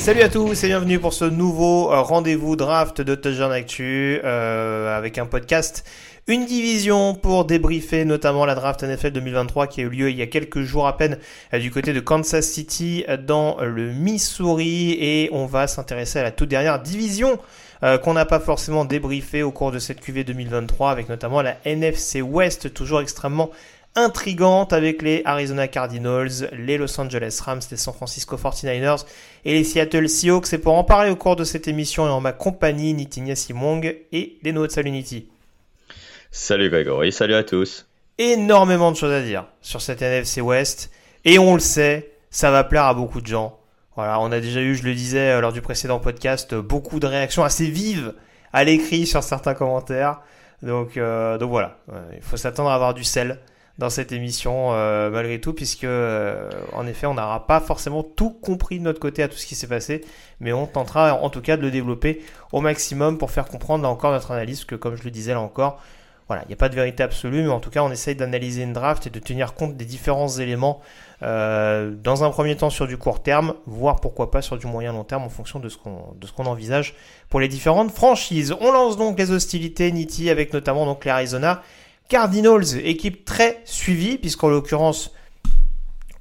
Salut à tous et bienvenue pour ce nouveau euh, rendez-vous draft de Touchdown Actu euh, avec un podcast une division pour débriefer notamment la draft NFL 2023 qui a eu lieu il y a quelques jours à peine euh, du côté de Kansas City dans le Missouri. Et on va s'intéresser à la toute dernière division qu'on n'a pas forcément débriefé au cours de cette QV 2023 avec notamment la NFC West toujours extrêmement intrigante avec les Arizona Cardinals, les Los Angeles Rams, les San Francisco 49ers et les Seattle Seahawks. Et pour en parler au cours de cette émission et en ma compagnie, Nitinia Simong et les nôtres. Salut Grégory, salut à tous. Énormément de choses à dire sur cette NFC West. Et on le sait, ça va plaire à beaucoup de gens. Voilà, on a déjà eu, je le disais euh, lors du précédent podcast, beaucoup de réactions assez vives à l'écrit sur certains commentaires. Donc, euh, donc voilà, il faut s'attendre à avoir du sel dans cette émission euh, malgré tout, puisque en effet, on n'aura pas forcément tout compris de notre côté à tout ce qui s'est passé, mais on tentera en tout cas de le développer au maximum pour faire comprendre là encore notre analyse, que comme je le disais là encore, voilà, il n'y a pas de vérité absolue, mais en tout cas, on essaye d'analyser une draft et de tenir compte des différents éléments euh, dans un premier temps sur du court terme, voire pourquoi pas sur du moyen long terme en fonction de ce qu'on de ce qu'on envisage pour les différentes franchises. On lance donc les hostilités Niti avec notamment donc l'Arizona Cardinals, équipe très suivie puisqu'en l'occurrence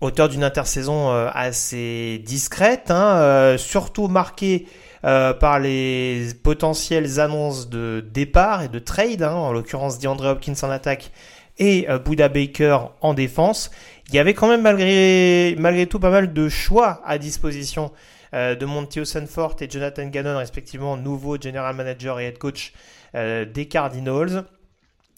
auteur d'une intersaison euh, assez discrète, hein, euh, surtout marquée euh, par les potentielles annonces de départ et de trade, hein, en l'occurrence DeAndre Hopkins en attaque et euh, Baker en défense. Il y avait quand même malgré, malgré tout pas mal de choix à disposition de Monty et Jonathan Gannon, respectivement nouveau general manager et head coach des Cardinals.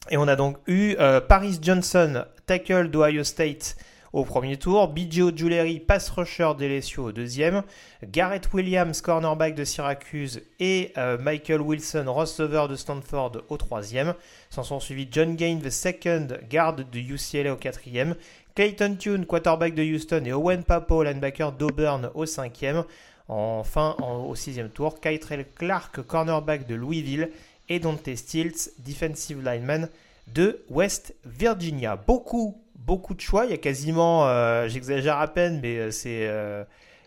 Et on a donc eu Paris Johnson, tackle d'Ohio State, au premier tour, BJ Jewelry, pass rusher d'LSU au deuxième, Garrett Williams, cornerback de Syracuse et euh, Michael Wilson, receiver de Stanford au troisième. S'en sont suivis John Gain, the second, garde de UCLA au quatrième, Clayton Tune, quarterback de Houston et Owen Papo, linebacker d'Auburn au cinquième. Enfin, au sixième tour, Kytrell Clark, cornerback de Louisville et Dante Stilts, defensive lineman de West Virginia. Beaucoup beaucoup de choix. Il y a quasiment, euh, j'exagère à peine, mais euh, c'est euh,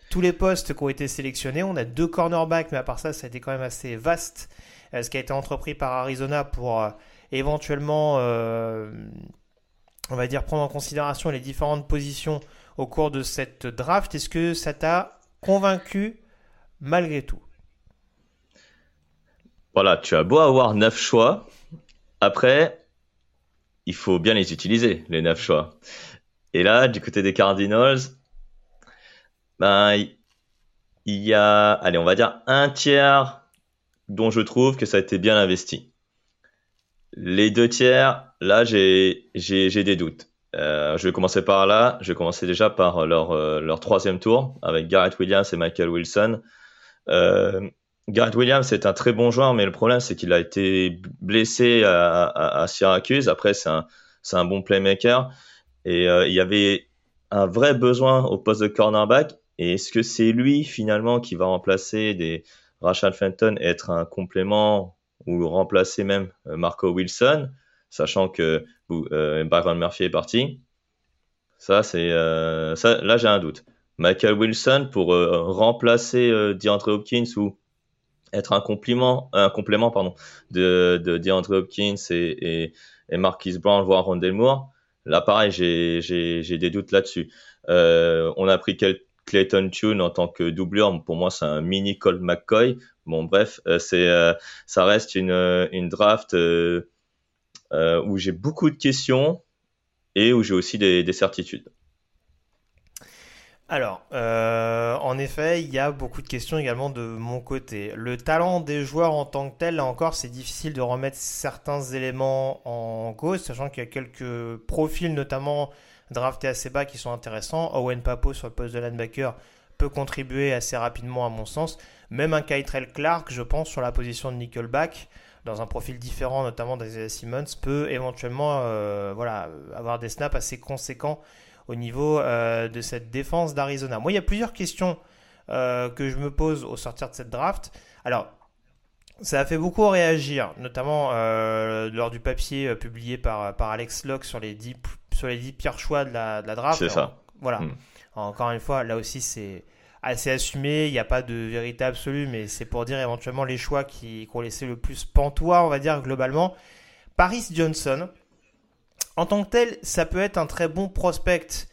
tous les postes qui ont été sélectionnés. On a deux cornerbacks, mais à part ça, ça a été quand même assez vaste ce qui a été entrepris par Arizona pour éventuellement, on va dire, prendre en considération les différentes positions au cours de cette draft. Est-ce que ça t'a convaincu malgré tout? Voilà, tu as beau avoir neuf choix. Après, il faut bien les utiliser, les neuf choix. Et là, du côté des Cardinals, ben, il y a, allez, on va dire un tiers dont je trouve que ça a été bien investi. Les deux tiers, là, j'ai, des doutes. Euh, je vais commencer par là. Je vais commencer déjà par leur, euh, leur troisième tour avec Garrett Williams et Michael Wilson. Euh, Garrett Williams c'est un très bon joueur, mais le problème c'est qu'il a été blessé à, Syracuse. Après, c'est un, un, bon playmaker. Et euh, il y avait un vrai besoin au poste de cornerback. Et est-ce que c'est lui finalement qui va remplacer des Rashad Fenton et être un complément ou remplacer même Marco Wilson, sachant que Byron Murphy est parti? Ça, c'est ça. Là, j'ai un doute. Michael Wilson pour remplacer DeAndre Hopkins ou être un complément, un complément pardon, de, de DeAndre Hopkins et, et, et Marquis Brown, voire Rondell Moore. Là, pareil, j'ai des doutes là-dessus. Euh, on a pris Clayton Tune en tant que doublure. Pour moi, c'est un mini Colt McCoy. Bon, bref, euh, c'est, euh, ça reste une, une draft euh, où j'ai beaucoup de questions et où j'ai aussi des, des certitudes. Alors, euh, en effet, il y a beaucoup de questions également de mon côté. Le talent des joueurs en tant que tel, là encore, c'est difficile de remettre certains éléments en cause, sachant qu'il y a quelques profils, notamment draftés assez bas, qui sont intéressants. Owen Papo sur le poste de linebacker peut contribuer assez rapidement à mon sens. Même un Kytrell Clark, je pense, sur la position de Nickelback, dans un profil différent, notamment d'Isaiah Simmons, peut éventuellement euh, voilà, avoir des snaps assez conséquents au niveau euh, de cette défense d'Arizona. Moi, il y a plusieurs questions euh, que je me pose au sortir de cette draft. Alors, ça a fait beaucoup réagir, notamment euh, lors du papier publié par, par Alex Locke sur les 10, sur les 10 pires choix de la, de la draft. C'est ça. Voilà. Hmm. Encore une fois, là aussi, c'est assez assumé. Il n'y a pas de vérité absolue, mais c'est pour dire éventuellement les choix qui, qui ont laissé le plus pantois, on va dire, globalement. Paris Johnson, en tant que tel, ça peut être un très bon prospect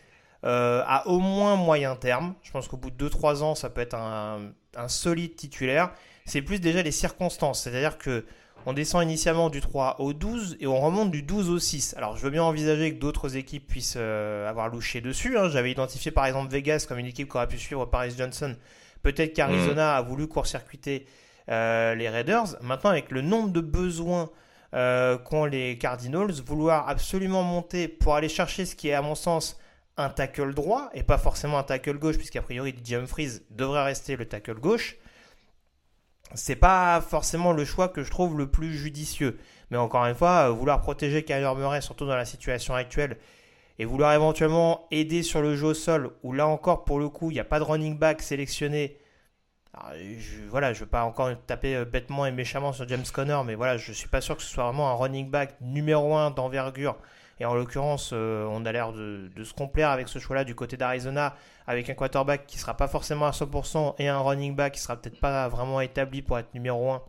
euh, à au moins moyen terme. Je pense qu'au bout de 2-3 ans, ça peut être un, solide titulaire. C'est plus déjà les circonstances. C'est-à-dire que on descend initialement du 3 au 12 et on remonte du 12 au 6. Alors je veux bien envisager que d'autres équipes puissent euh, avoir louché dessus. Hein. J'avais identifié par exemple Vegas comme une équipe qui aurait pu suivre Paris Johnson. Peut-être qu'Arizona mmh. a voulu court-circuiter euh, les Raiders. Maintenant avec le nombre de besoins euh, qu'ont les Cardinals, vouloir absolument monter pour aller chercher ce qui est à mon sens un tackle droit et pas forcément un tackle gauche, puisqu'a priori DJ Humphries devrait rester le tackle gauche. C'est pas forcément le choix que je trouve le plus judicieux. Mais encore une fois, euh, vouloir protéger Kyler Murray, surtout dans la situation actuelle, et vouloir éventuellement aider sur le jeu au sol, où là encore, pour le coup, il n'y a pas de running back sélectionné je, voilà, je veux pas encore taper euh, bêtement et méchamment sur James Conner, mais voilà, je suis pas sûr que ce soit vraiment un running back numéro 1 d'envergure. Et en l'occurrence, euh, on a l'air de, se complaire avec ce choix-là du côté d'Arizona, avec un quarterback qui sera pas forcément à 100% et un running back qui sera peut-être pas vraiment établi pour être numéro 1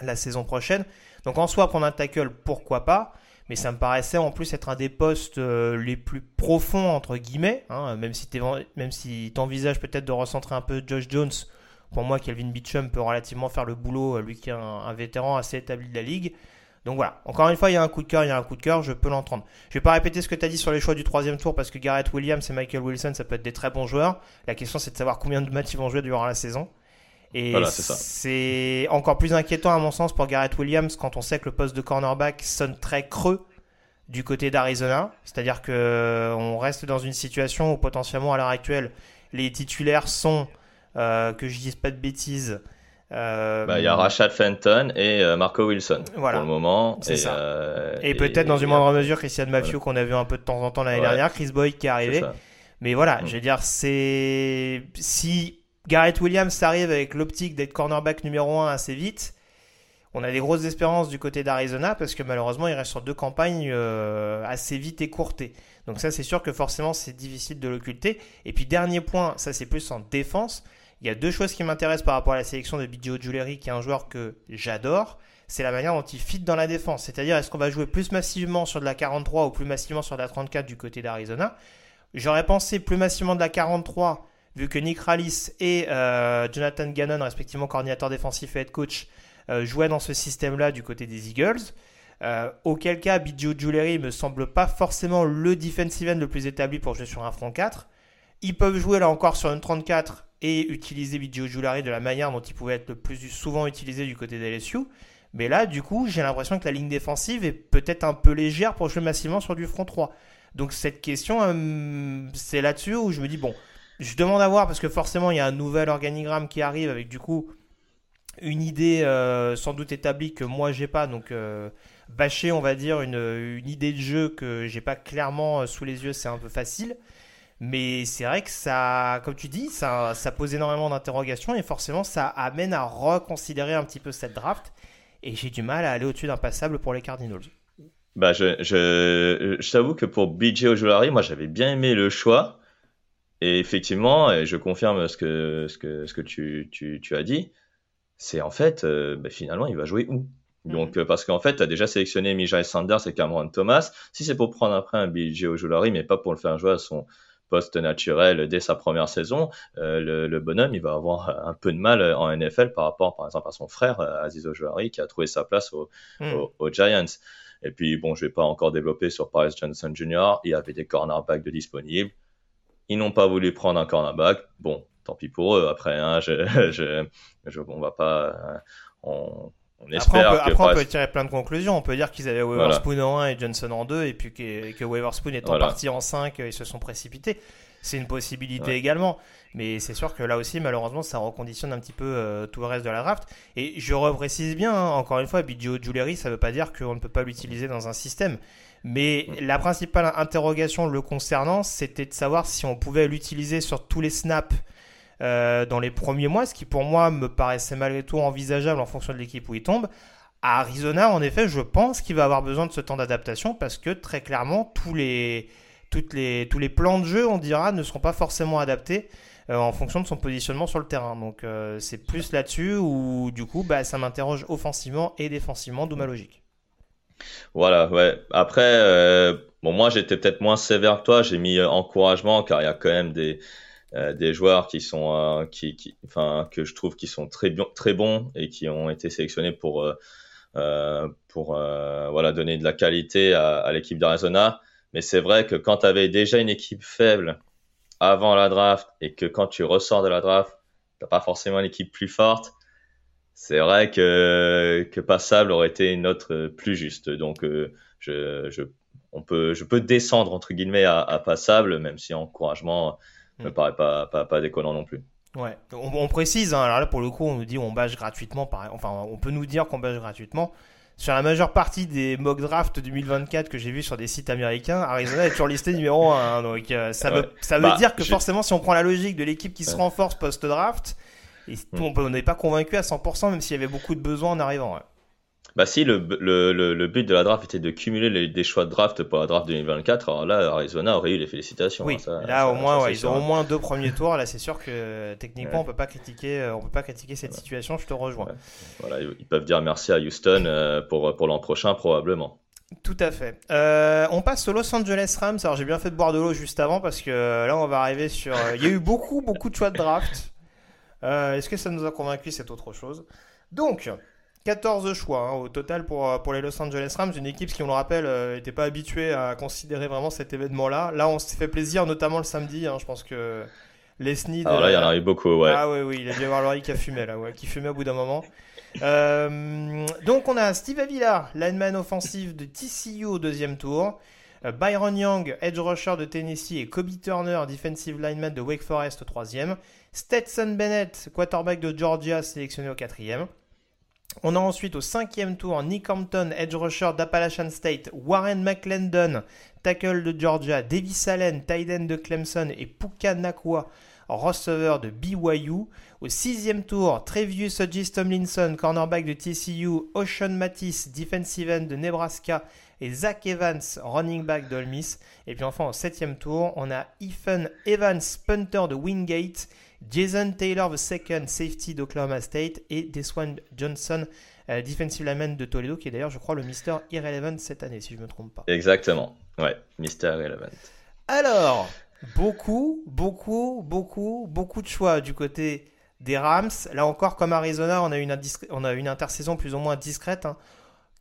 la saison prochaine. Donc en soi, prendre un tackle, pourquoi pas? Mais ça me paraissait en plus être un des postes euh, les plus profonds entre guillemets, hein, même si tu envisages peut-être de recentrer un peu Josh Jones pour moi, Kelvin Beachum peut relativement faire le boulot, euh, lui qui est un, vétéran assez établi de la ligue. Donc voilà, encore une fois, il y a un coup de cœur, il y a un coup de cœur, je peux l'entendre. Je vais pas répéter ce que tu as dit sur les choix du troisième tour parce que Garrett Williams et Michael Wilson, ça peut être des très bons joueurs. La question, c'est de savoir combien de matchs ils vont jouer durant la saison. Et c'est encore plus inquiétant à mon sens pour Garrett Williams quand on sait que le poste de cornerback sonne très creux du côté d'Arizona. C'est-à-dire que on reste dans une situation où potentiellement à l'heure actuelle, les titulaires sont euh, que je dise pas de bêtises. Euh, bah, il y a Rashad Fenton et euh, Marco Wilson voilà. pour le moment. Et, ça. et, peut-être dans une moindre mesure Christian Mathieu qu'on a vu un peu de temps en temps l'année dernière, Chris Boyd qui est arrivé. Mais voilà, mm. je veux dire, c'est si Garrett Williams arrive avec l'optique d'être cornerback numéro 1 assez vite, on a des grosses espérances du côté d'Arizona parce que malheureusement il reste sur deux campagnes assez vite écourtées. Donc ça c'est sûr que forcément c'est difficile de l'occulter. Et puis dernier point, ça c'est plus en défense. Il y a deux choses qui m'intéressent par rapport à la sélection de Biggio Jewelry, qui est un joueur que j'adore. C'est la manière dont il fit dans la défense. C'est-à-dire, est-ce qu'on va jouer plus massivement sur de la 43 ou plus massivement sur de la 34 du côté d'Arizona? J'aurais pensé plus massivement de la 43, vu que Nick Rallis et euh, Jonathan Gannon, respectivement coordinateur défensif et head coach, euh, jouaient dans ce système-là du côté des Eagles. Euh, auquel cas, Biggio Jewelry me semble pas forcément le defensive end le plus établi pour jouer sur un front 4. Ils peuvent jouer là encore sur une 34 et utiliser Biggio Jewelry de la manière dont il pouvait être le plus souvent utilisé du côté LSU. Mais là, du coup, j'ai l'impression que la ligne défensive est peut-être un peu légère pour jouer massivement sur du front 3. Donc cette question, euh, c'est là-dessus où je me dis, bon, je demande à voir parce que forcément, il y a un nouvel organigramme qui arrive avec du coup une idée euh, sans doute établie que moi j'ai pas. Donc euh, bâcher, on va dire, une, une idée de jeu que j'ai pas clairement sous les yeux, c'est un peu facile. Mais c'est vrai que ça, comme tu dis, ça, ça pose énormément d'interrogations et forcément ça amène à reconsidérer un petit peu cette draft. Et j'ai du mal à aller au-dessus d'un passable pour les Cardinals. Bah, je, je, je t'avoue que pour BJ Ojolari, moi j'avais bien aimé le choix. Et effectivement, et je confirme ce que, ce que, ce que tu, tu, tu as dit, c'est en fait, euh, bah, finalement, il va jouer où? Donc, euh, parce qu'en fait, tu as déjà sélectionné Mijay Sanders et Cameron Thomas. Si c'est pour prendre après un BJ Ojolari, mais pas pour le faire jouer à son poste naturel dès sa première saison, euh, le, le, bonhomme, il va avoir un peu de mal en NFL par rapport, par exemple, à son frère, Aziz Ojolari, qui a trouvé sa place au, mm. au, aux Giants. Et puis, bon, je vais pas encore développer sur Paris Johnson Jr. Il y avait des cornerbacks de disponibles. Ils n'ont pas voulu prendre un cornerback. Bon, tant pis pour eux. Après, hein, je, je, je, on va pas, on, on espère après, on peut, après on peut, tirer plein de conclusions. On peut dire qu'ils avaient Weatherspoon voilà. en 1 et Johnson en 2, et puis que, que Weatherspoon étant voilà. parti en 5, ils se sont précipités. C'est une possibilité ouais. également. Mais c'est sûr que là aussi, malheureusement, ça reconditionne un petit peu euh, tout le reste de la draft. Et je reprécise bien, hein, encore une fois, Biggio Juleri, ça ne veut pas dire qu'on ne peut pas l'utiliser dans un système. Mais la principale interrogation le concernant, c'était de savoir si on pouvait l'utiliser sur tous les snaps euh, dans les premiers mois, ce qui pour moi me paraissait malgré tout envisageable en fonction de l'équipe où il tombe. À Arizona, en effet, je pense qu'il va avoir besoin de ce temps d'adaptation parce que très clairement, tous les, toutes les, tous les plans de jeu, on dira, ne seront pas forcément adaptés euh, en fonction de son positionnement sur le terrain. Donc euh, c'est plus là-dessus où du coup, bah, ça m'interroge offensivement et défensivement, d'où ma logique. Voilà, ouais. Après, bon, moi j'étais peut-être moins sévère que toi. J'ai mis encouragement car il y a quand même des des joueurs qui sont euh, que je trouve qui sont très bons et qui ont été sélectionnés pour euh, pour voilà donner de la qualité à, à l'équipe d'Arizona. Mais c'est vrai que quand tu avais déjà une équipe faible avant la draft et que quand tu ressors de la draft t'as pas forcément une équipe plus forte c'est vrai que que passable aurait été une autre plus juste. Donc je, je on peut je peux descendre entre guillemets à, à passable même si encouragement me paraît pas, pas, pas déconnant non plus. Ouais, on, on précise, hein, alors là pour le coup on nous dit on bâche gratuitement, pareil. enfin on peut nous dire qu'on bâche gratuitement. Sur la majeure partie des mock drafts 2024 que j'ai vu sur des sites américains, Arizona est toujours listé numéro 1. Hein, donc euh, ça veut, ça veut bah, dire que forcément si on prend la logique de l'équipe qui se renforce post-draft, mm. on n'est pas convaincu à 100% même s'il y avait beaucoup de besoins en arrivant. Ouais. Bah si le, le, le, but de la draft était de cumuler les, des choix de draft pour la draft 2024, alors là Arizona aurait eu les félicitations. Oui, hein, ça, là ça, au moins ça, ouais, ils ont au moins deux premiers tours. Là c'est sûr que techniquement ouais. on peut pas critiquer, euh, on peut pas critiquer cette ouais. situation. Je te rejoins. Voilà, ils peuvent dire merci à Houston euh, pour pour l'an prochain probablement. Tout à fait. Euh, on passe au Los Angeles Rams. Alors j'ai bien fait de boire de l'eau juste avant parce que là on va arriver sur. Il y a eu beaucoup beaucoup de choix de draft. Est-ce que ça nous a convaincu C'est autre chose? Donc 14 choix hein, au total pour, euh, pour les Los Angeles Rams, une équipe qui, on le rappelle, n'était euh, pas habituée à considérer vraiment cet événement-là. Là, on s'est fait plaisir, notamment le samedi. Hein, je pense que les Sneed. Alors là, il y en a eu beaucoup, ouais. Ah oui, oui, il a dû y avoir l'oreille qui a fumé, là, ouais, qui fumait au bout d'un moment. Euh, donc, on a Steve Avila, lineman offensif de TCU au deuxième tour. Byron Young, edge rusher de Tennessee, et Kobe Turner, defensive lineman de Wake Forest au troisième. Stetson Bennett, quarterback de Georgia, sélectionné au quatrième. On a ensuite au cinquième tour Nick Hampton, edge rusher d'Appalachian State, Warren McClendon, tackle de Georgia, Davis Allen, tight end de Clemson et Puka Nakwa, receveur de BYU. Au sixième tour, Trevius Hodges Tomlinson, cornerback de TCU, Ocean Matisse, defensive end de Nebraska et Zach Evans, running back Miss. Et puis enfin au septième tour, on a Ethan Evans, punter de Wingate Jason Taylor, the second safety d'Oklahoma State, et Deswan Johnson, euh, defensive lineman de Toledo, qui est d'ailleurs, je crois, le Mister Irrelevant cette année, si je ne me trompe pas. Exactement, ouais, Mister Irrelevant. Alors, beaucoup, beaucoup, beaucoup, beaucoup de choix du côté des Rams. Là encore, comme Arizona, on a une, on a une intersaison plus ou moins discrète. Hein.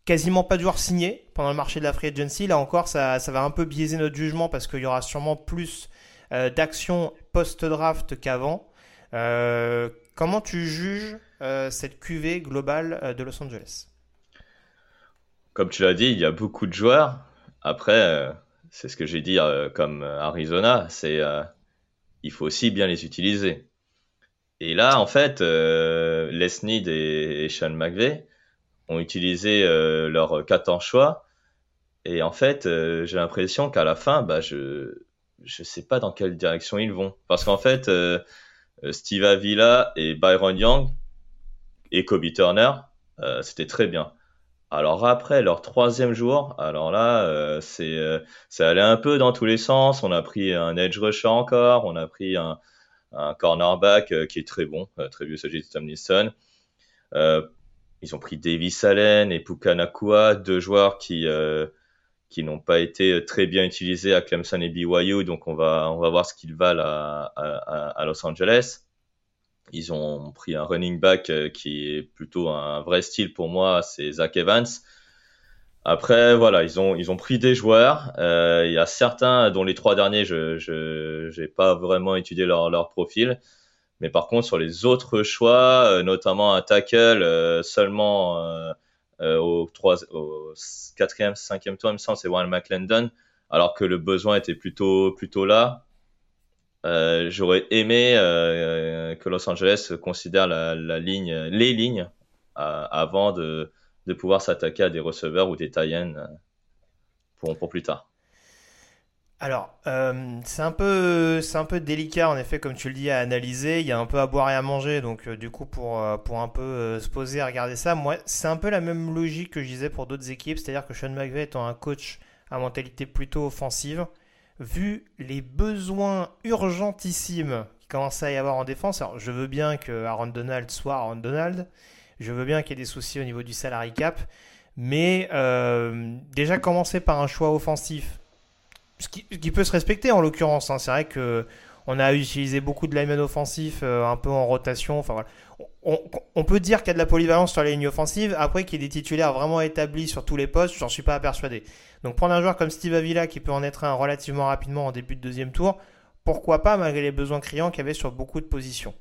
Quasiment pas de joueurs signés pendant le marché de la free agency. Là encore, ça, ça va un peu biaiser notre jugement parce qu'il y aura sûrement plus euh, d'actions post-draft qu'avant. Euh, comment tu juges euh, cette QV globale euh, de Los Angeles? Comme tu l'as dit, il y a beaucoup de joueurs. Après, c'est ce que j'ai dit comme Arizona, c'est il faut aussi bien les utiliser. Et là, en fait, Les Snead et, et Sean McVay ont utilisé leurs 14 choix. Et en fait, j'ai l'impression qu'à la fin, bah, je je sais pas dans quelle direction ils vont. Parce qu'en fait, Steve Avila et Byron Young et Kobe Turner, c'était très bien. Alors après, leur troisième jour, alors là, c'est ça allait un peu dans tous les sens. On a pris un edge rusher encore, on a pris un, un cornerback qui est très bon, très vieux, s'agit de Tomlinson. ils ont pris Davis Allen et Pukanakua, deux joueurs qui qui n'ont pas été très bien utilisés à Clemson et BYU, donc on va, on va voir ce qu'ils valent à, à, Los Angeles. Ils ont pris un running back euh, qui est plutôt un vrai style pour moi, c'est Zach Evans. Après, voilà, ils ont, ils ont pris des joueurs. Euh, il y a certains dont les trois derniers, je n'ai pas vraiment étudié leur, leur profil. Mais par contre, sur les autres choix, euh, notamment un tackle seulement euh, au, 3, au 4e, 5e tour, il me semble, c'est Warren McClendon, alors que le besoin était plutôt, plutôt là. Euh, j'aurais aimé euh, que Los Angeles considère la, ligne, les lignes avant de, de pouvoir s'attaquer à des receveurs ou des tie pour, pour plus tard. Alors, euh, c'est un peu, délicat en effet, comme tu le dis, à analyser. Il y a un peu à boire et à manger, donc euh, du coup, pour, euh, un peu se poser à regarder ça, moi, c'est un peu la même logique que je disais pour d'autres équipes, c'est-à-dire que Sean McVay étant un coach à mentalité plutôt offensive, vu les besoins urgentissimes qui commencent à y avoir en défense. Alors, je veux bien que Aaron Donald soit Aaron Donald, je veux bien qu'il y ait des soucis au niveau du salary cap, mais déjà commencer par un choix offensif ce qui, peut se respecter en l'occurrence. Hein. C'est vrai que on a utilisé beaucoup de linemen offensifs euh, un peu en rotation. Enfin, on, peut dire qu'il y a de la polyvalence sur les lignes offensives. Après, qu'il y ait des titulaires vraiment établis sur tous les postes, j'en suis pas persuadé. Donc, prendre un joueur comme Steve Avila qui peut en être un relativement rapidement en début de deuxième tour, pourquoi pas, malgré les besoins criants qu'il y avait sur beaucoup de positions.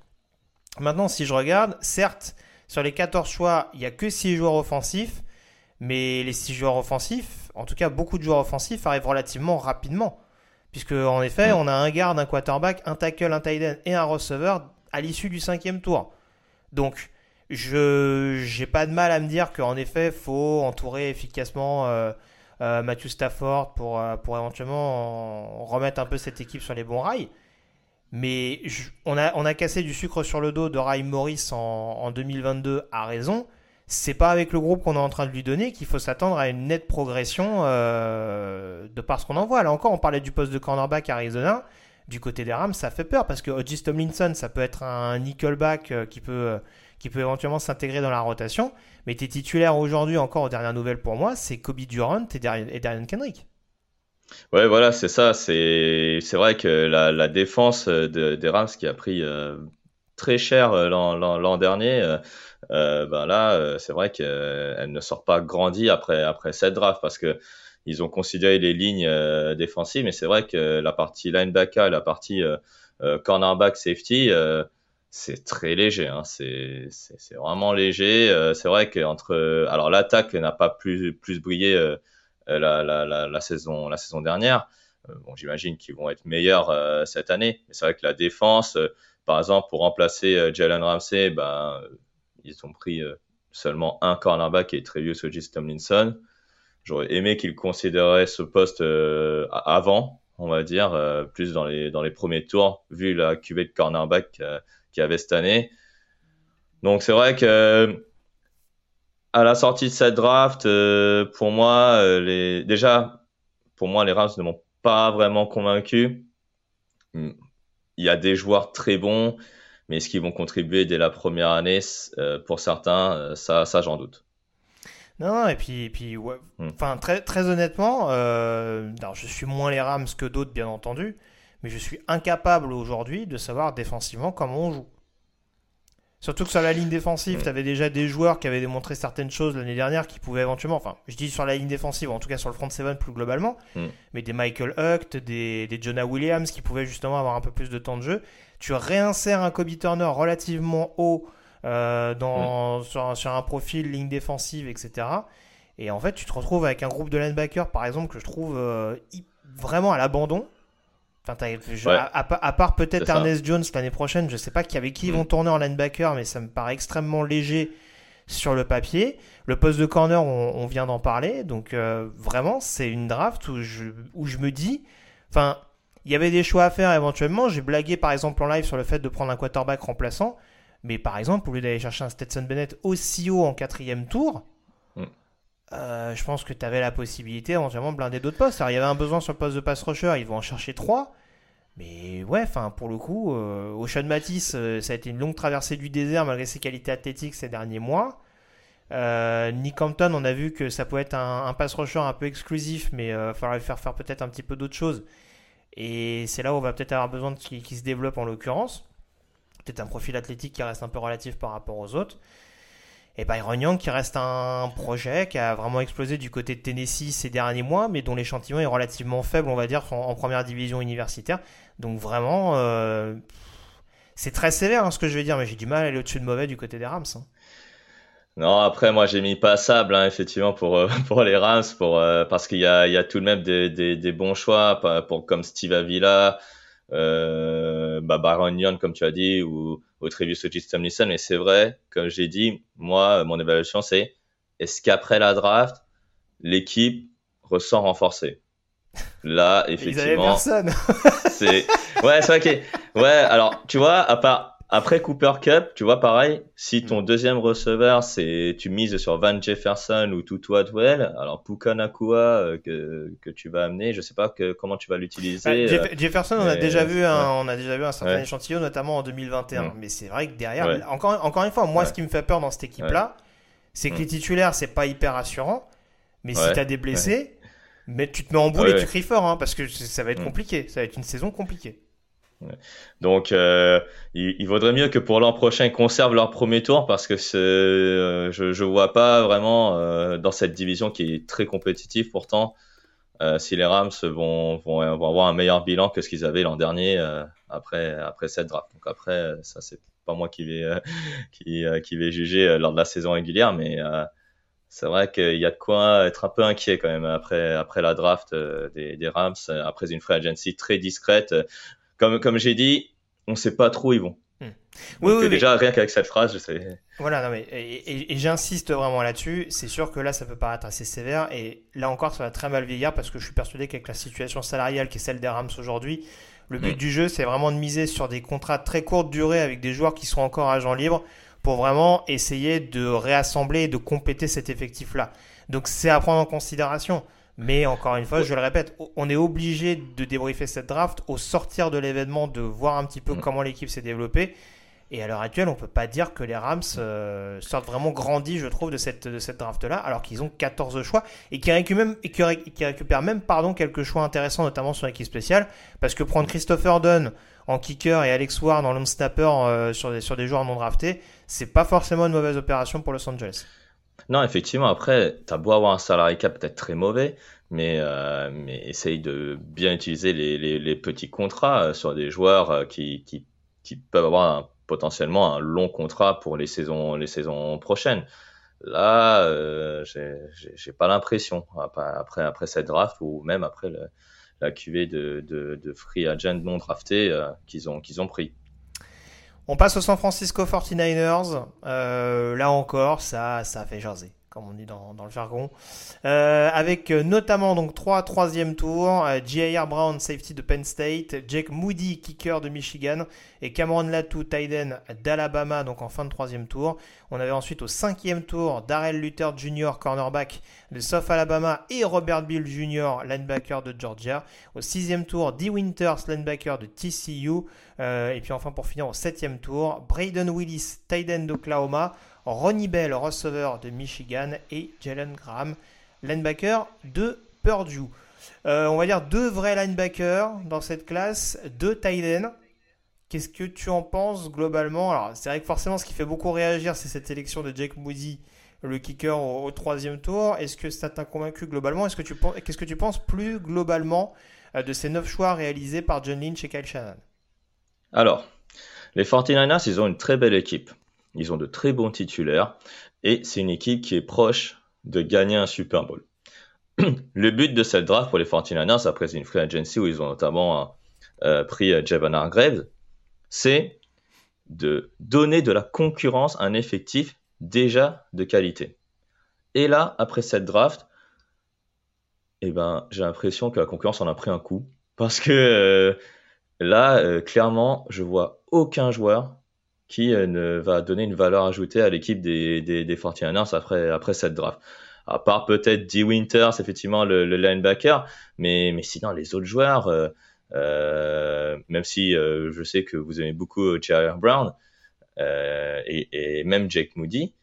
Maintenant, si je regarde, certes, sur les 14 choix, il n'y a que 6 joueurs offensifs, mais les 6 joueurs offensifs, en tout cas beaucoup de joueurs offensifs arrivent relativement rapidement. Puisque en effet, on a un garde, un quarterback, un tackle, un tight end et un receveur à l'issue du cinquième tour. Donc, je j'ai pas de mal à me dire qu'en effet, faut entourer efficacement euh, euh, Matthew Stafford pour, euh, pour éventuellement remettre un peu cette équipe sur les bons rails. Mais on, a, on a cassé du sucre sur le dos de Ray Morris en, en 2022 à raison c'est pas avec le groupe qu'on est en train de lui donner qu'il faut s'attendre à une nette progression euh, de par ce qu'on en voit. Là encore, on parlait du poste de cornerback à Arizona. Du côté des Rams, ça fait peur parce que Hodges Tomlinson, ça peut être un nickelback euh, qui peut, euh, qui peut éventuellement s'intégrer dans la rotation. Mais tes titulaires aujourd'hui, encore aux dernières nouvelles pour moi, c'est Kobe Durant et Darian Kendrick. Ouais, voilà, c'est ça. C'est vrai que la, défense des Rams qui a pris très cher l'an dernier ben là, euh, c'est vrai qu'elle ne sort pas grandie après, après cette draft parce que ils ont considéré les lignes euh, défensives, mais c'est vrai que la partie linebacker et la partie cornerback safety, c'est très léger. Hein. C'est vraiment léger. c'est vrai qu'entre. Alors, l'attaque n'a pas plus, plus brillé la, la, saison, la saison dernière. bon, j'imagine qu'ils vont être meilleurs cette année. Mais c'est vrai que la défense, par exemple, pour remplacer Jalen Ramsey, ben ils ont pris euh, seulement un cornerback qui est très vieux, Sojis Tomlinson. J'aurais aimé qu'ils considéraient ce poste euh, avant, on va dire, euh, plus dans les, dans les premiers tours, vu la cuvée de cornerback qu'il y avait cette année. Donc c'est vrai que à la sortie de cette draft, pour moi, déjà, pour moi, les Rams ne m'ont pas vraiment convaincu. Il y a des joueurs très bons, mais est-ce qu'ils vont contribuer dès la première année euh, Pour certains, euh, ça, ça j'en doute. Non, non, et puis, et puis ouais. Hmm. enfin, très, très honnêtement, euh, je suis moins les Rams que d'autres, bien entendu, mais je suis incapable aujourd'hui de savoir défensivement comment on joue. Surtout que sur la ligne défensive, mm. tu avais déjà des joueurs qui avaient démontré certaines choses l'année dernière qui pouvaient éventuellement, enfin, je dis sur la ligne défensive, en tout cas sur le front seven plus globalement, mm. mais des Michael Huck, des, des Jonah Williams qui pouvaient justement avoir un peu plus de temps de jeu. Tu réinsères un Kobe Turner relativement haut euh, dans, sur, un profil ligne défensive, etc. Et en fait, tu te retrouves avec un groupe de linebackers, par exemple, que je trouve euh, vraiment à l'abandon à, part peut-être Ernest Jones l'année prochaine, je sais pas qui avec qui ils vont mm. tourner en linebacker, mais ça me paraît extrêmement léger sur le papier. Le poste de corner, on, vient d'en parler, donc euh, vraiment c'est une draft où je, où je me dis, enfin, il y avait des choix à faire éventuellement. J'ai blagué par exemple en live sur le fait de prendre un quarterback remplaçant. Mais par exemple, au lieu d'aller chercher un Stetson Bennett aussi haut en quatrième tour, Mm. euh, je pense que tu avais la possibilité éventuellement de blinder d'autres postes. Alors, il y avait un besoin sur le poste de pass rusher, ils vont en chercher trois. Mais ouais, enfin pour le coup, euh, Ocean Matisse, euh, ça a été une longue traversée du désert malgré ses qualités athlétiques ces derniers mois. Euh, Nick Hampton, on a vu que ça pouvait être un, un pass rusher un peu exclusif, mais il faudra lui faire faire peut-être un petit peu d'autres choses. Et c'est là où on va peut-être avoir besoin de qui, qui se développe en l'occurrence. Peut-être un profil athlétique qui reste un peu relatif par rapport aux autres. Et Byron Young qui reste un projet qui a vraiment explosé du côté de Tennessee ces derniers mois, mais dont l'échantillon est relativement faible, on va dire, en, en première division universitaire. Donc vraiment, euh, c'est très sévère hein, ce que je vais dire, mais j'ai du mal à aller au-dessus de mauvais du côté des Rams. hein. Non, après, moi, j'ai mis passable, hein, effectivement, pour, euh, pour les Rams, pour, euh, parce qu'il y a, il y a tout de même des, des, des bons choix, pour, comme Steve Avila, euh, bah, Baron Young, comme tu as dit, ou, ou Trevius Ogis Tomlinson. Mais c'est vrai, comme j'ai dit, moi, mon évaluation, c'est est-ce qu'après la draft, l'équipe ressort renforcée? Là, Ils effectivement, personne. c'est ouais, c'est vrai que ouais. Alors, tu vois, à part après Cooper Cup, tu vois, pareil. Si ton deuxième receveur, c'est tu mises sur Van Jefferson ou Tutu Atwell, alors Puka Nakua euh, que que tu vas amener, je sais pas que comment tu vas Bah, l'utiliser. Jeff- euh, Jefferson, on a déjà vu un, ouais. on a déjà vu un certain Ouais. échantillon, notamment en 2021. Mm. Mais c'est vrai que derrière, Ouais. encore, encore une fois, moi, ce qui me fait peur dans cette équipe-là, c'est que les titulaires, c'est pas hyper rassurant. Mais si Ouais. t'as des blessés, mais tu te mets en boule et tu cries fort, hein, parce que ça va être compliqué. Ça va être une saison compliquée. Donc, euh, il, il vaudrait mieux que pour l'an prochain, ils conservent leur premier tour parce que euh, je, je vois pas vraiment euh, dans cette division qui est très compétitive pourtant euh, si les Rams vont, vont, vont avoir un meilleur bilan que ce qu'ils avaient l'an dernier euh, après, après cette draft. Donc après, euh, ça c'est pas moi qui vais, qui, qui vais juger lors de la saison régulière, mais c'est vrai qu'il y a de quoi être un peu inquiet quand même après, après la draft des, des Rams, après une free agency très discrète. Comme, comme j'ai dit, on sait pas trop où ils vont. Hmm. Donc, Oui, oui, euh, mais- déjà, rien qu'avec cette phrase, je sais. Voilà, non mais et, et- et j'insiste vraiment là-dessus. C'est sûr que là, ça peut paraître assez sévère et là encore, ça va très mal vieillir parce que je suis persuadé qu'avec la situation salariale qui est celle des Rams aujourd'hui, le but Mm. du jeu, c'est vraiment de miser sur des contrats de très courte durée avec des joueurs qui sont encore agents libres pour vraiment essayer de réassembler et de compléter cet effectif-là. Donc c'est à prendre en considération. Mais encore une fois, je le répète, on est obligé de débriefer cette draft au sortir de l'événement, de voir un petit peu Mm. comment l'équipe s'est développée. Et à l'heure actuelle, on peut pas dire que les Rams euh, sortent vraiment grandis, je trouve, de cette, de cette draft-là, alors qu'ils ont 14 choix et qui récupèrent même, et qui ré- qui récupèrent même pardon, quelques choix intéressants, notamment sur l'équipe spéciale. Parce que prendre Christopher Dunn en kicker et Alex Ward en long snapper euh, sur, des, sur des joueurs non draftés, c'est pas forcément une mauvaise opération pour Los Angeles. Non, effectivement, après, t'as beau avoir un salarié cap peut-être très mauvais, mais, euh, mais essaye de bien utiliser les, petits contrats euh, sur des joueurs euh, qui, qui, peuvent avoir potentiellement un long contrat pour les saisons, les saisons prochaines. Là, j'ai- pas l'impression, après, après, cette draft ou même après le- la cuvée de, free agent non draftés euh, qu'ils ont, qu'ils ont pris. On passe aux San Francisco 49ers. Euh, là encore, ça, ça fait jaser, comme on dit dans, dans le jargon. Euh, avec euh, notamment donc trois troisième tours, euh, J.R. Brown, safety de Penn State, Jake Moody, kicker de Michigan, et Cameron Latu, tight end d'Alabama, donc en fin de troisième tour. On avait ensuite au cinquième tour Darrell Luther Jr., cornerback de South Alabama, et Robert Bill Jr., linebacker de Georgia. Au sixième tour, Dee Winters, linebacker de TCU. Et puis enfin pour finir au septième tour, Braden Willis, end d'Oklahoma, Ronnie Bell, receveur de Michigan et Jalen Graham, linebacker de Purdue. Euh, on va dire deux vrais linebackers dans cette classe, deux tight. Qu'est-ce que tu en penses globalement? Alors c'est vrai que forcément ce qui fait beaucoup réagir c'est cette sélection de Jake Moody, le kicker au, troisième tour. Est-ce que ça t'a convaincu globalement? Est-ce que tu qu'est-ce que tu penses plus globalement euh, de ces neuf choix réalisés par John Lynch et Kyle Shannon? Alors, les 49ers, ils ont une très belle équipe. Ils ont de très bons titulaires et c'est une équipe qui est proche de gagner un Super Bowl. Le but de cette draft pour les 49ers, après une free agency où ils ont notamment euh, pris euh, Javon Hargraves, c'est de donner de la concurrence à un effectif déjà de qualité. Et là, après cette draft, eh ben, j'ai l'impression que la concurrence en a pris un coup parce que euh, Là, euh, clairement, je vois aucun joueur qui ne va donner une valeur ajoutée à l'équipe des, des, des 49ers après, cette draft. À part peut-être D. Winters, effectivement, le, linebacker, mais, sinon, les autres joueurs, euh, même si je sais que vous aimez beaucoup Jerry Brown et, même Jake Moody,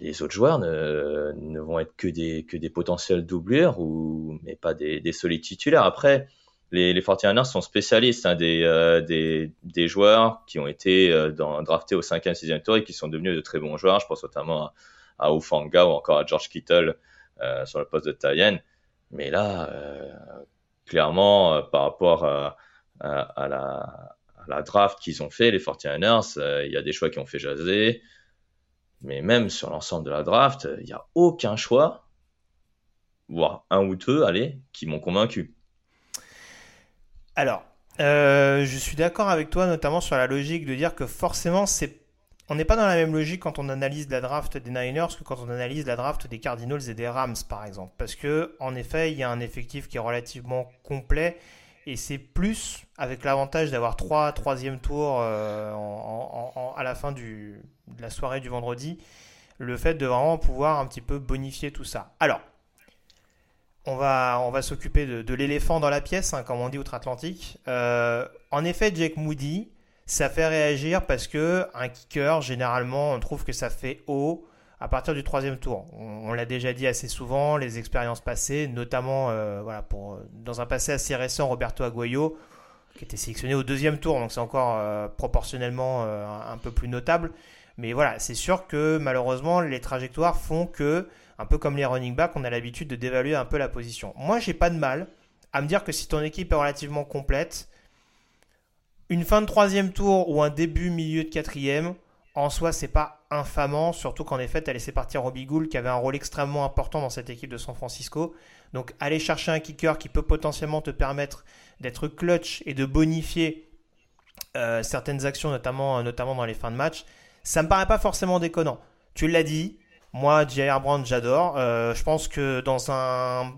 les autres joueurs ne, vont être que des, que des potentiels doublures, ou, mais pas des, des solides titulaires. Après, les, les 49ers sont spécialistes hein, des, euh, des, des, joueurs qui ont été euh, draftés au 5e, 6e tour et qui sont devenus de très bons joueurs. Je pense notamment à, à Ufanga ou encore à George Kittle euh, sur le poste de Tayen. Mais là, euh, clairement, euh, par rapport à, à, la, à la draft qu'ils ont fait, les 49ers, il y a des choix qui ont fait jaser. Mais même sur l'ensemble de la draft, il n'y a aucun choix, voire un ou deux, allez, qui m'ont convaincu. Alors, euh, je suis d'accord avec toi, notamment sur la logique de dire que forcément, c'est on n'est pas dans la même logique quand on analyse la draft des Niners que quand on analyse la draft des Cardinals et des Rams, par exemple. Parce que, en effet, il y a un effectif qui est relativement complet et c'est plus avec l'avantage d'avoir trois troisième tours euh, à la fin de la soirée du vendredi, le fait de vraiment pouvoir un petit peu bonifier tout ça. Alors, on va, s'occuper de, l'éléphant dans la pièce, hein, comme on dit outre-Atlantique. Euh, en effet, Jake Moody, ça fait réagir parce que un kicker, généralement, on trouve que ça fait haut à partir du troisième tour. On, l'a déjà dit assez souvent, les expériences passées, notamment euh, dans un passé assez récent, Roberto Aguayo, qui était sélectionné au deuxième tour, donc c'est encore euh, proportionnellement un peu plus notable. Mais voilà, c'est sûr que malheureusement, les trajectoires font que un peu comme les running backs, on a l'habitude de dévaluer un peu la position. Moi, j'ai pas de mal à me dire que si ton équipe est relativement complète, une fin de troisième tour ou un début milieu de quatrième, en soi, c'est pas infamant, surtout qu'en effet, tu as laissé partir Robbie Gould qui avait un rôle extrêmement important dans cette équipe de San Francisco. Donc, aller chercher un kicker qui peut potentiellement te permettre d'être clutch et de bonifier euh, certaines actions, notamment, notamment dans les fins de match, ça me paraît pas forcément déconnant. Tu l'as dit, moi, J.R. Brown, j'adore. Euh, je pense que dans un,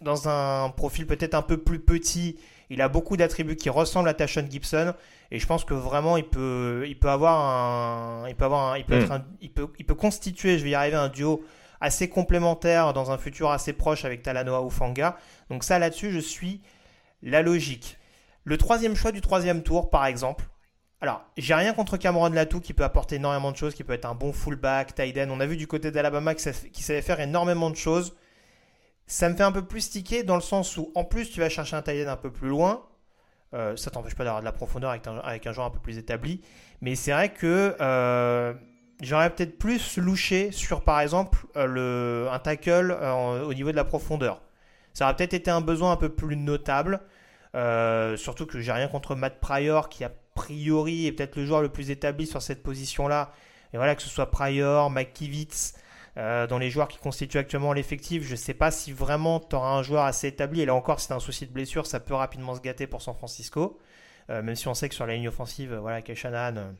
dans un profil peut-être un peu plus petit, il a beaucoup d'attributs qui ressemblent à Tashon Gibson. Et je pense que vraiment, il peut, il peut avoir un, il peut avoir un, il peut, être un, il peut, il peut constituer, je vais y arriver, un duo assez complémentaire dans un futur assez proche avec Talanoa ou Fanga. Donc ça, là-dessus, je suis la logique. Le troisième choix du troisième tour, par exemple, alors, j'ai rien contre Cameron Latou qui peut apporter énormément de choses, qui peut être un bon fullback, tight end. On a vu du côté d'Alabama qui savait faire énormément de choses. Ça me fait un peu plus tiquer dans le sens où, en plus, tu vas chercher un tight end un peu plus loin. Euh, ça t'empêche pas d'avoir de la profondeur avec un, avec un, joueur un peu plus établi. Mais c'est vrai que euh, j'aurais peut-être plus louché sur, par exemple, euh, un tackle au niveau de la profondeur. Ça aurait peut-être été un besoin un peu plus notable. Surtout que j'ai rien contre Matt Pryor qui a priori est peut-être le joueur le plus établi sur cette position-là. Et voilà, que ce soit Pryor, McKivitz, euh, dans les joueurs qui constituent actuellement l'effectif, je ne sais pas si vraiment tu auras un joueur assez établi. Et là encore, c'est un souci de blessure, ça peut rapidement se gâter pour San Francisco. Euh, même si on sait que sur la ligne offensive, voilà, Kay Shanahan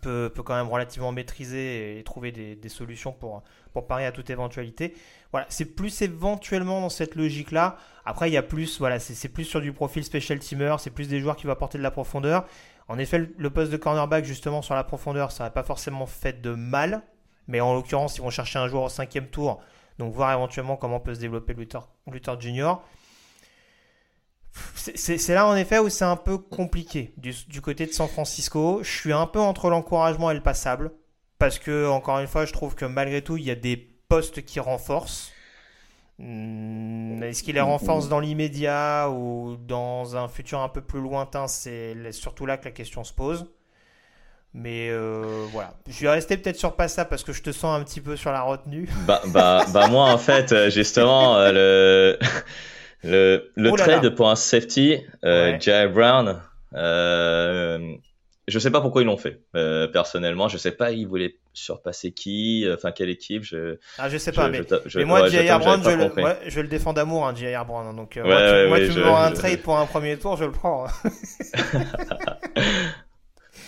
peut, quand même relativement maîtriser et trouver des, solutions pour, pour parer à toute éventualité. Voilà, c'est plus éventuellement dans cette logique-là. Après, il y a plus, voilà, c'est plus sur du profil special teamer, c'est plus des joueurs qui vont apporter de la profondeur. En effet, le poste de cornerback, justement, sur la profondeur, ça n'a pas forcément fait de mal. Mais en l'occurrence, ils vont chercher un joueur au cinquième tour. Donc, voir éventuellement comment peut se développer Luther, Luther Junior. C'est là en effet où c'est un peu compliqué du, côté de San Francisco. Je suis un peu entre l'encouragement et le passable. Parce que, encore une fois, je trouve que malgré tout, il y a des postes qui renforcent. Hmm, est-ce qu'il les renforce dans l'immédiat ou dans un futur un peu plus lointain? C'est surtout là que la question se pose. Mais euh, voilà, je vais rester peut-être sur pas ça parce que je te sens un petit peu sur la retenue. Bah, bah, bah moi en fait, euh, justement, euh, le. Le, le oh trade là. pour un safety, euh, ouais. Jay Brown, euh, je sais pas pourquoi ils l'ont fait. Euh, personnellement, je sais pas, ils voulaient surpasser qui, enfin quelle équipe. Je, ah, je sais pas, je, mais, je, mais, moi, ouais, J.R. Brown, je le, ouais, je le défends d'amour, hein, J.R. Brown. Donc, ouais, moi, tu, moi, ouais, tu me vends un trade pour un premier tour, je le prends. Hein.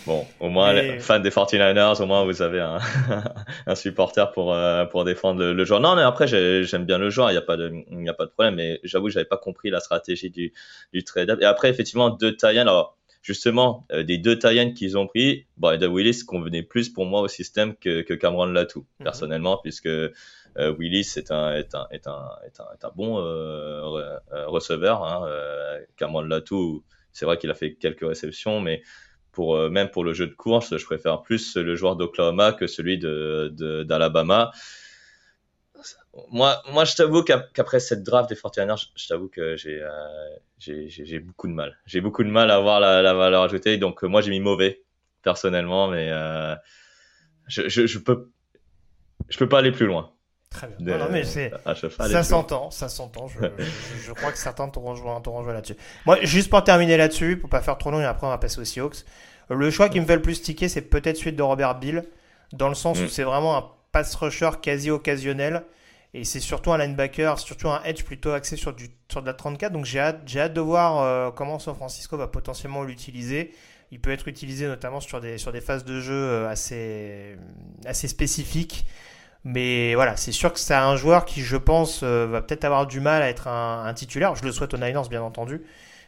Bon, au moins, et... fans des 49ers, au moins vous avez un, un supporter pour, euh, pour défendre le, le, joueur. Non, mais après, j'aime bien le joueur, il n'y a, pas de, y a pas de problème, mais j'avoue, j'avais pas compris la stratégie du, du trade. Et après, effectivement, de Tayen, alors, justement, des deux Tayans qu'ils ont pris, Brandon Willis convenait plus pour moi au système que, que Cameron Latou, mhm. personnellement, puisque Willis est un, est un, est un, est un, est un bon receveur. Hein, Cameron Latou, c'est vrai qu'il a fait quelques réceptions, mais pour, même pour le jeu de course, je préfère plus le joueur d'Oklahoma que celui d'Alabama. Moi, moi, je t'avoue qu'après cette draft des 49ers, je, t'avoue que euh, j'ai, j'ai, beaucoup de mal. J'ai beaucoup de mal à voir la, la valeur ajoutée. Donc, euh, moi, j'ai mis mauvais, personnellement, mais euh, je, je, je, peux, je peux pas aller plus loin. Très bien. non, mais c'est, ça s'entend, ça s'entend. Je, je, crois que certains t'auront rejoint, là-dessus. Moi, juste pour terminer là-dessus, pour pas faire trop long, et après on va passer aux Seahawks. Le choix qui me fait le plus ticker, c'est peut-être celui de Robert Bill, dans le sens où mm. c'est vraiment un pass rusher quasi occasionnel et c'est surtout un linebacker, surtout un edge plutôt axé sur, du, sur de la 34. Donc j'ai hâte, hâte de voir euh, comment San Francisco va potentiellement l'utiliser. Il peut être utilisé notamment sur des, sur des phases de jeu euh, assez, assez spécifiques. Mais voilà, c'est sûr que c'est un joueur qui, je pense, euh, va peut-être avoir du mal à être un, titulaire. Je le souhaite aux Niners, bien entendu.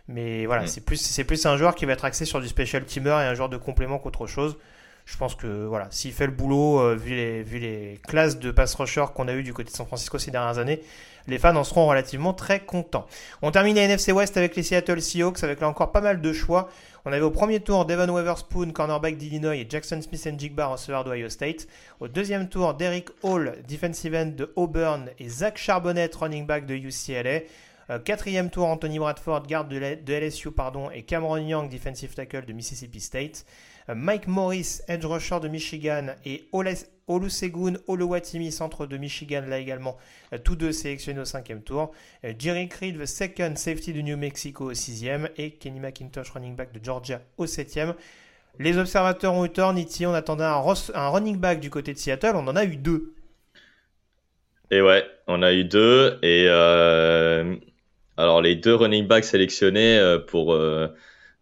Mais voilà, mm. c'est plus, c'est plus un joueur qui va être axé sur du special teamer et un joueur de complément qu'autre chose je pense que voilà, s'il fait le boulot, euh, vu, les, classes de pass rusher qu'on a eu du côté de San Francisco ces dernières années, les fans en seront relativement très contents. On termine la NFC West avec les Seattle Seahawks, avec là encore pas mal de choix. On avait au premier tour Devon Weatherspoon, cornerback d'Illinois, et Jackson Smith and Jigba, receveur d'Ohio State. Au deuxième tour, Derek Hall, defensive end de Auburn, et Zach Charbonnet, running back de UCLA. Euh, quatrième tour, Anthony Bradford, garde de, LSU, pardon, et Cameron Young, defensive tackle de Mississippi State. Euh, Mike Morris, edge rusher de Michigan, et Olusegun Oluwatimi, centre de Michigan, là également, euh, tous deux sélectionnés au cinquième tour. Euh, Jerry Creed, second safety de New Mexico au sixième, et Kenny McIntosh, running back de Georgia au septième. Les observateurs ont eu tort, Niti, on attendait un, un running back du côté de Seattle, on en a eu deux. Et ouais, on a eu deux, et alors les deux running backs sélectionnés pour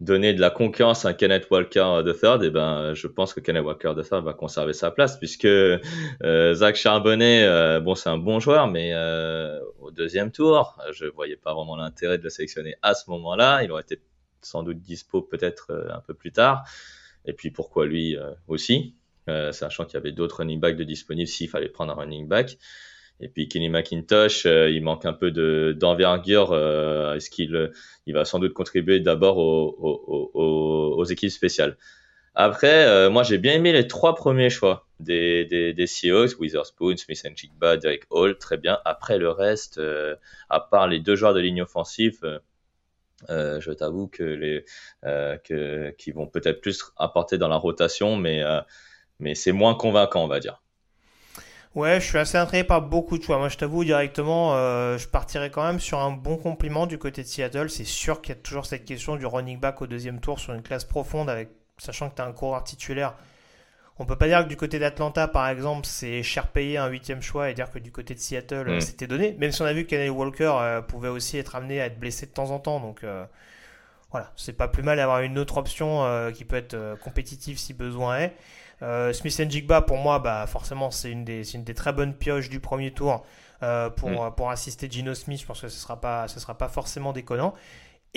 donner de la concurrence à Kenneth Walker de third, et ben je pense que Kenneth Walker third va conserver sa place puisque euh, Zach Charbonnet, euh, bon c'est un bon joueur, mais euh, au deuxième tour, je voyais pas vraiment l'intérêt de le sélectionner à ce moment-là. Il aurait été sans doute dispo peut-être un peu plus tard. Et puis pourquoi lui aussi, sachant qu'il y avait d'autres running backs de disponibles s'il fallait prendre un running back. Et puis Kenny McIntosh, euh, il manque un peu de d'envergure. Euh, Est-ce qu'il il va sans doute contribuer d'abord aux, aux, aux, équipes spéciales. Après, euh, moi j'ai bien aimé les trois premiers choix des, des, des Seahawks, Witherspoon, Smith and Chigba, Derek Hall, très bien. Après le reste, euh, à part les deux joueurs de ligne offensive, euh, je t'avoue que les que, qui vont peut-être plus apporter dans la rotation, mais mais c'est moins convaincant, on va dire. Ouais, je suis assez intrigué par beaucoup de choix. Moi, je t'avoue directement, euh, je partirais quand même sur un bon compliment du côté de Seattle. C'est sûr qu'il y a toujours cette question du running back au deuxième tour sur une classe profonde, avec sachant que tu as un coureur titulaire. On peut pas dire que du côté d'Atlanta, par exemple, c'est cher payé un huitième choix et dire que du côté de Seattle, mm. c'était donné. Même si on a vu que Kennedy Walker euh, pouvait aussi être amené à être blessé de temps en temps. Donc euh, voilà, c'est pas plus mal d'avoir une autre option qui peut être compétitive si besoin est. Euh, Smith Jigba, pour moi, bah, forcément, c'est une, des, une des très bonnes pioches du premier tour euh, pour, mm. pour assister Gino Smith. Je pense que ce ne sera, pas, ce sera pas forcément déconnant.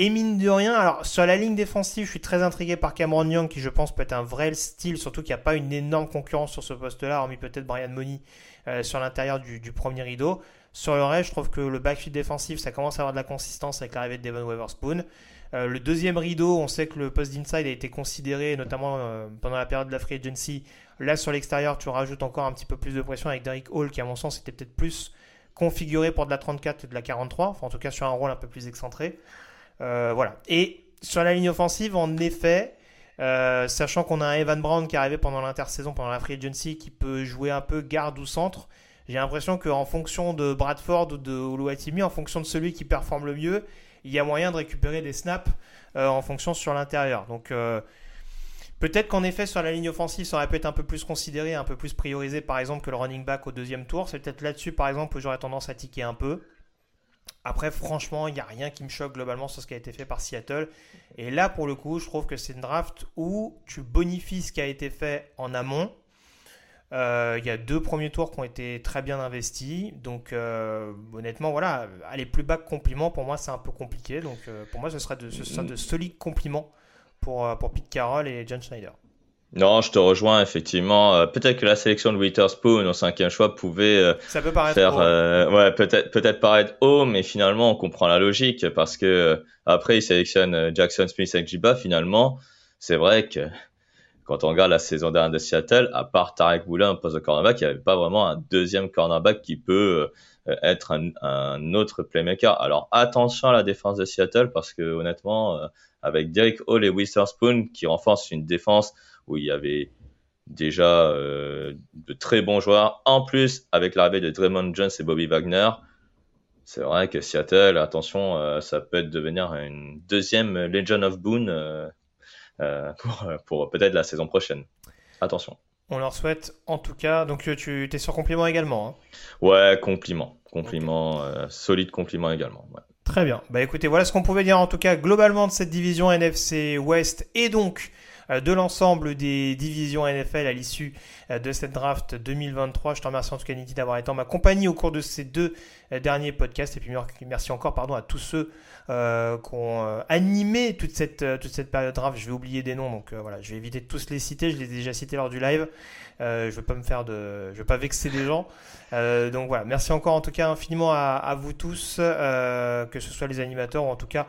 Et mine de rien, alors sur la ligne défensive, je suis très intrigué par Cameron Young, qui je pense peut être un vrai style, surtout qu'il n'y a pas une énorme concurrence sur ce poste-là, hormis peut-être Brian Money euh, sur l'intérieur du, du, premier rideau. Sur le reste, je trouve que le backfield défensif, ça commence à avoir de la consistance avec l'arrivée de Devon Weatherspoon. Euh, le deuxième rideau, on sait que le poste d'inside a été considéré, notamment euh, pendant la période de la free agency. Là, sur l'extérieur, tu rajoutes encore un petit peu plus de pression avec Derrick Hall, qui à mon sens était peut-être plus configuré pour de la 34 et de la 43, enfin en tout cas sur un rôle un peu plus excentré. Euh, voilà. Et sur la ligne offensive, en effet, sachant qu'on a un Evan Brown qui est arrivé pendant l'intersaison, pendant la free agency, qui peut jouer un peu garde ou centre, j'ai l'impression qu'en fonction de Bradford ou de Oluwatimi, en fonction de celui qui performe le mieux, il y a moyen de récupérer des snaps euh, en fonction sur l'intérieur. Donc euh, peut-être qu'en effet sur la ligne offensive, ça aurait pu être un peu plus considéré, un peu plus priorisé par exemple que le running back au deuxième tour. C'est peut-être là-dessus par exemple que j'aurais tendance à tiquer un peu. Après, franchement, il n'y a rien qui me choque globalement sur ce qui a été fait par Seattle. Et là, pour le coup, je trouve que c'est une draft où tu bonifies ce qui a été fait en amont il y a deux premiers tours qui ont été très bien investis. Donc, euh, honnêtement, voilà, aller plus bas que compliment, pour moi, c'est un peu compliqué. Donc, euh, pour moi, ce serait de, ce de solides compliments pour, pour Pete Carroll et John Schneider. Non, je te rejoins effectivement. Euh, peut-être que la sélection de Witherspoon au cinquième choix pouvait euh, Ça peut paraître faire, haut. euh, ouais, peut-être peut-être paraître haut, mais finalement on comprend la logique parce que euh, après il sélectionne euh, Jackson Smith et Jiba. Finalement, c'est vrai que quand on regarde la saison dernière de Seattle, à part Tarek Boulin, un poste de cornerback, il n'y avait pas vraiment un deuxième cornerback qui peut euh, être un, autre playmaker. Alors attention à la défense de Seattle parce que honnêtement, euh, avec Derek Hall et Witherspoon qui renforcent une défense où il y avait déjà euh, de très bons joueurs. En plus, avec l'arrivée de Draymond Jones et Bobby Wagner, c'est vrai que Seattle, attention, ça peut devenir une deuxième Legion of Boone pour, pour peut-être la saison prochaine. Attention. On leur souhaite en tout cas. Donc euh, tu es sur compliment également. hein. Ouais, compliment. Compliment, euh, solide compliment également. ouais. Très bien. Bah écoutez, voilà ce qu'on pouvait dire en tout cas globalement de cette division NFC West et donc euh, de l'ensemble des divisions NFL à l'issue euh, de cette draft 2023. Je te remercie en tout cas Niki d'avoir été en ma compagnie au cours de ces deux euh, derniers podcasts et puis mer- merci encore pardon à tous ceux euh, qui ont euh, animé toute cette euh, toute cette période draft. Je vais oublier des noms donc euh, voilà, je vais éviter de tous les citer. Je les ai déjà cités lors du live. Euh, je veux pas me faire de, je veux pas vexer des gens. Euh, donc voilà, merci encore en tout cas infiniment à, à vous tous, euh, que ce soit les animateurs ou en tout cas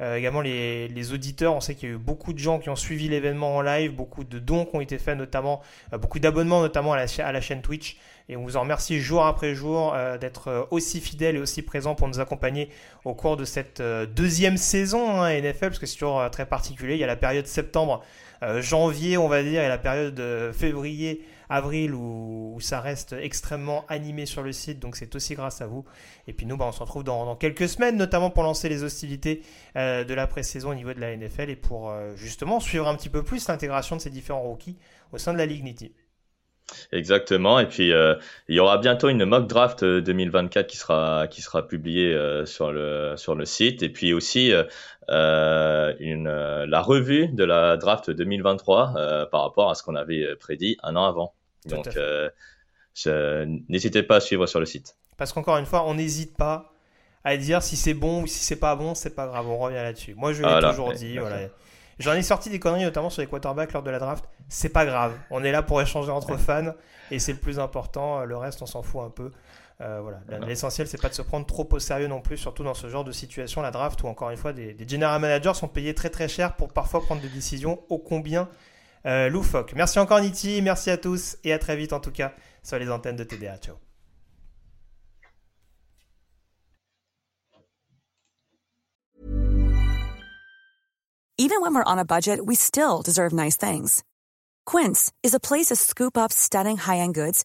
euh, également les, auditeurs. On sait qu'il y a eu beaucoup de gens qui ont suivi l'événement en live, beaucoup de dons qui ont été faits, notamment euh, beaucoup d'abonnements, notamment à la, chaîne Twitch. Et on vous en remercie jour après jour euh, d'être euh, aussi fidèles et aussi présents pour nous accompagner au cours de cette deuxième saison hein, NFL, parce que c'est toujours très particulier. Il y a la période septembre, janvier, on va dire, et la période février, avril, où, ça reste extrêmement animé sur le site. Donc c'est aussi grâce à vous. Et puis nous, bah, on se retrouve dans, quelques semaines, notamment pour lancer les hostilités euh, de la pré-saison au niveau de la NFL et pour euh, justement suivre un petit peu plus l'intégration de ces différents rookies au sein de la Ligue Nitty. Exactement. Et puis, euh, il y aura bientôt une mock draft euh, 2024 qui sera, qui sera publiée euh, sur, le, sur le site. Et puis aussi, euh, euh, une, euh, la revue de la draft 2023 euh, par rapport à ce qu'on avait euh, prédit un an avant. Tout Donc, euh, n'hésitez pas à suivre sur le site. Parce qu'encore une fois, on n'hésite pas à dire si c'est bon ou si c'est pas bon, c'est pas grave, on revient là-dessus. Moi, je l'ai Voilà. toujours dit. Voilà. J'en ai sorti des conneries, notamment sur les quarterbacks lors de la draft. C'est pas grave. On est là pour échanger entre fans et c'est le plus important. Le reste, on s'en fout un peu. Euh, voilà. Voilà. L'essentiel, c'est pas de se prendre trop au sérieux non plus, surtout dans ce genre de situation, la draft, où encore une fois, des, des general managers sont payés très très cher pour parfois prendre des décisions ô combien euh, loufoques. Merci encore, Niti. Merci à tous et à très vite en tout cas sur les antennes de TDA. Ciao. Even when we're on a budget, we still deserve nice things. Quince is a place to scoop up stunning high-end goods